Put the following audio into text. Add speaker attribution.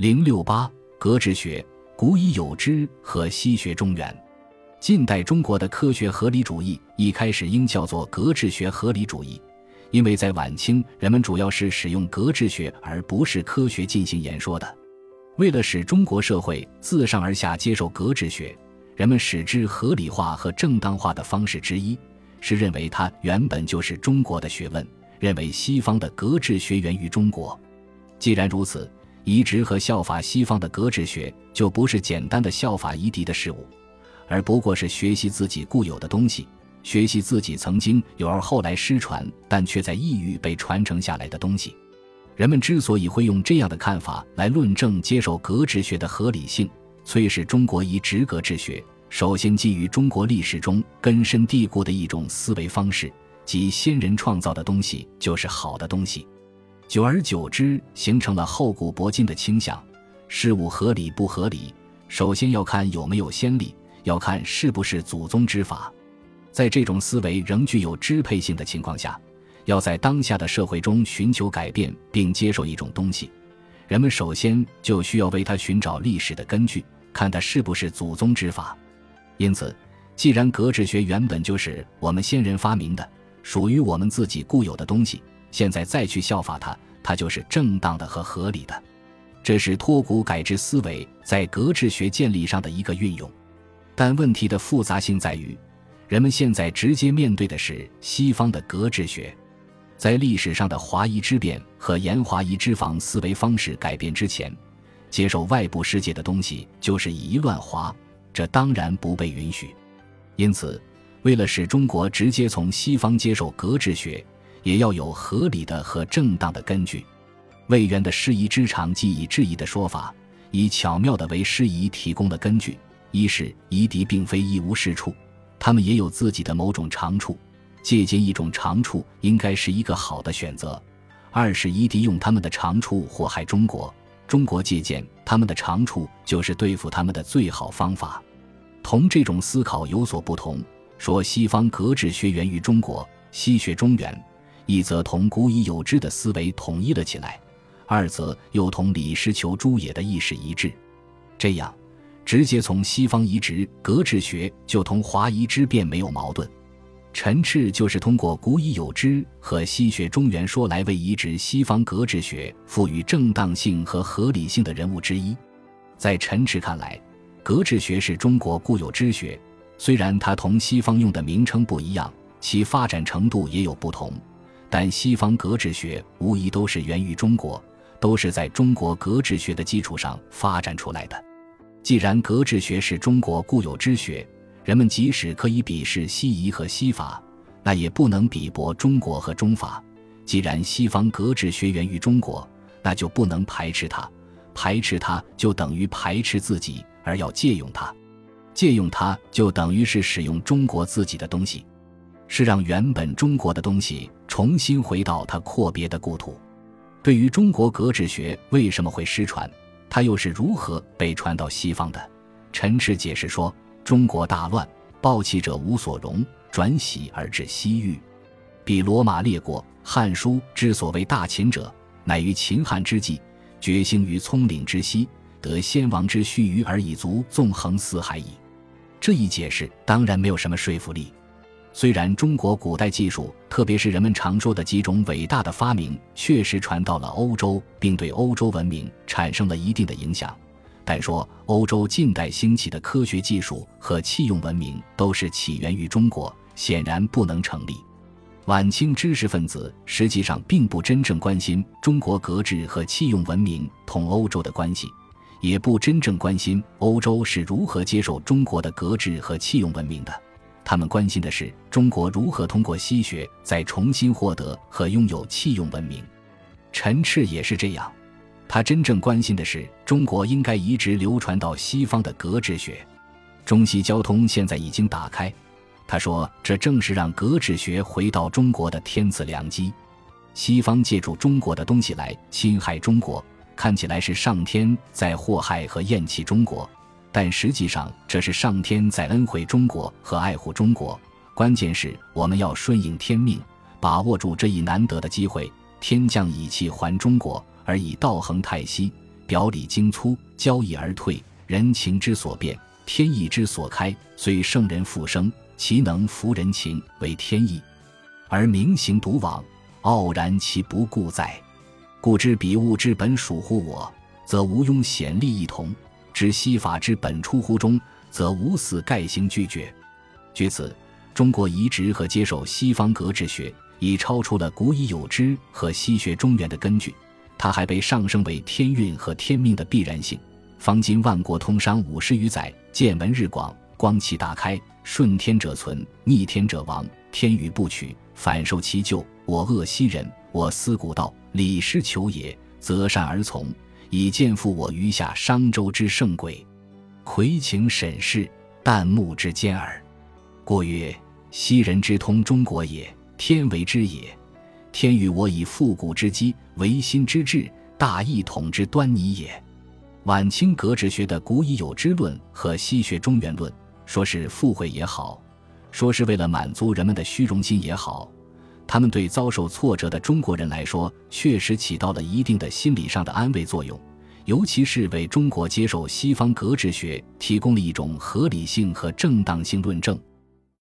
Speaker 1: 零六八格致学，古已有之和西学中原。近代中国的科学合理主义一开始应叫做格致学合理主义，因为在晚清人们主要是使用格致学而不是科学进行言说的。为了使中国社会自上而下接受格致学，人们使之合理化和正当化的方式之一，是认为它原本就是中国的学问，认为西方的格致学源于中国。既然如此，移植和效法西方的格致学就不是简单的效法夷狄的事物，而不过是学习自己固有的东西，学习自己曾经有而后来失传但却在异域被传承下来的东西。人们之所以会用这样的看法来论证接受格致学的合理性，虽是中国移植格致学首先基于中国历史中根深蒂固的一种思维方式，即先人创造的东西就是好的东西。久而久之，形成了厚古薄今的倾向。事物合理不合理，首先要看有没有先例，要看是不是祖宗之法。在这种思维仍具有支配性的情况下，要在当下的社会中寻求改变并接受一种东西，人们首先就需要为它寻找历史的根据，看它是不是祖宗之法。因此，既然格致学原本就是我们先人发明的，属于我们自己固有的东西。现在再去效法它，它就是正当的和合理的。这是脱古改制思维在格致学建立上的一个运用。但问题的复杂性在于，人们现在直接面对的是西方的格致学。在历史上的华夷之变和沿华夷之防思维方式改变之前，接受外部世界的东西就是以乱华，这当然不被允许。因此，为了使中国直接从西方接受格致学，也要有合理的和正当的根据。魏源的师夷之长即以质疑的说法，以巧妙的为师夷提供了根据：一是夷狄并非一无是处，他们也有自己的某种长处，借鉴一种长处应该是一个好的选择；二是夷狄用他们的长处祸害中国，中国借鉴他们的长处就是对付他们的最好方法。同这种思考有所不同，说西方格致学源于中国，西学中原。一则同古已有之的思维统一了起来，二则又同李师求诸也的意识一致。这样，直接从西方移植格致学，就同华夷之变没有矛盾。陈赤就是通过古已有之和西学中原说来为移植西方格致学赋予正当性和合理性的人物之一。在陈赤看来，格致学是中国固有之学，虽然它同西方用的名称不一样，其发展程度也有不同。但西方格致学无疑都是源于中国，都是在中国格致学的基础上发展出来的。既然格致学是中国固有之学，人们即使可以鄙视西夷和西法，那也不能鄙薄中国和中法。既然西方格致学源于中国，那就不能排斥它，排斥它就等于排斥自己，而要借用它，借用它就等于是使用中国自己的东西。是让原本中国的东西重新回到他阔别的故土。对于中国格致学为什么会失传，它又是如何被传到西方的？陈赤解释说：中国大乱，暴弃者无所容，转徙而至西域。比罗马列国，《汉书》之所谓大秦者，乃于秦汉之际，决兴于葱岭之西，得先王之须臾而已足纵横四海矣。这一解释当然没有什么说服力。虽然中国古代技术，特别是人们常说的几种伟大的发明，确实传到了欧洲，并对欧洲文明产生了一定的影响，但说欧洲近代兴起的科学技术和器用文明都是起源于中国，显然不能成立。晚清知识分子实际上并不真正关心中国格制和器用文明同欧洲的关系，也不真正关心欧洲是如何接受中国的格制和器用文明的。他们关心的是中国如何通过西学再重新获得和拥有器用文明。陈赤也是这样，他真正关心的是中国应该移植流传到西方的格致学。中西交通现在已经打开，他说这正是让格致学回到中国的天赐良机。西方借助中国的东西来侵害中国，看起来是上天在祸害和厌弃中国。但实际上，这是上天在恩惠中国和爱护中国。关键是我们要顺应天命，把握住这一难得的机会。天降以气还中国，而以道恒泰息。表里精粗，交易而退，人情之所变，天意之所开。虽圣人复生，其能服人情为天意，而明行独往，傲然其不顾在。故知彼物之本属乎我，则无庸显利一同；知西法之本出乎中，则无死盖行拒绝。据此，中国移植和接受西方格致学，已超出了古已有之和西学中原的根据，它还被上升为天运和天命的必然性。方今万国通商五十余载，见闻日广，光气大开，顺天者存，逆天者亡。天与不取，反受其咎。我恶昔人，我思古道，礼失求也，择善而从，以见复我余下商周之圣轨。魁请审视，旦暮之间耳。过曰：昔人之通中国也，天为之也。天与我以复古之机，维新之志，大一统之端倪也。晚清格致学的古已有之论和西学中原论，说是附会也好，说是为了满足人们的虚荣心也好，他们对遭受挫折的中国人来说，确实起到了一定的心理上的安慰作用，尤其是为中国接受西方格致学提供了一种合理性和正当性论证。